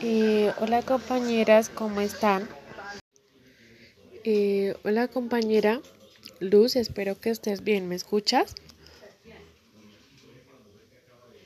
Eh, hola compañeras, ¿cómo están? Eh, hola compañera Luz, espero que estés bien, ¿me escuchas?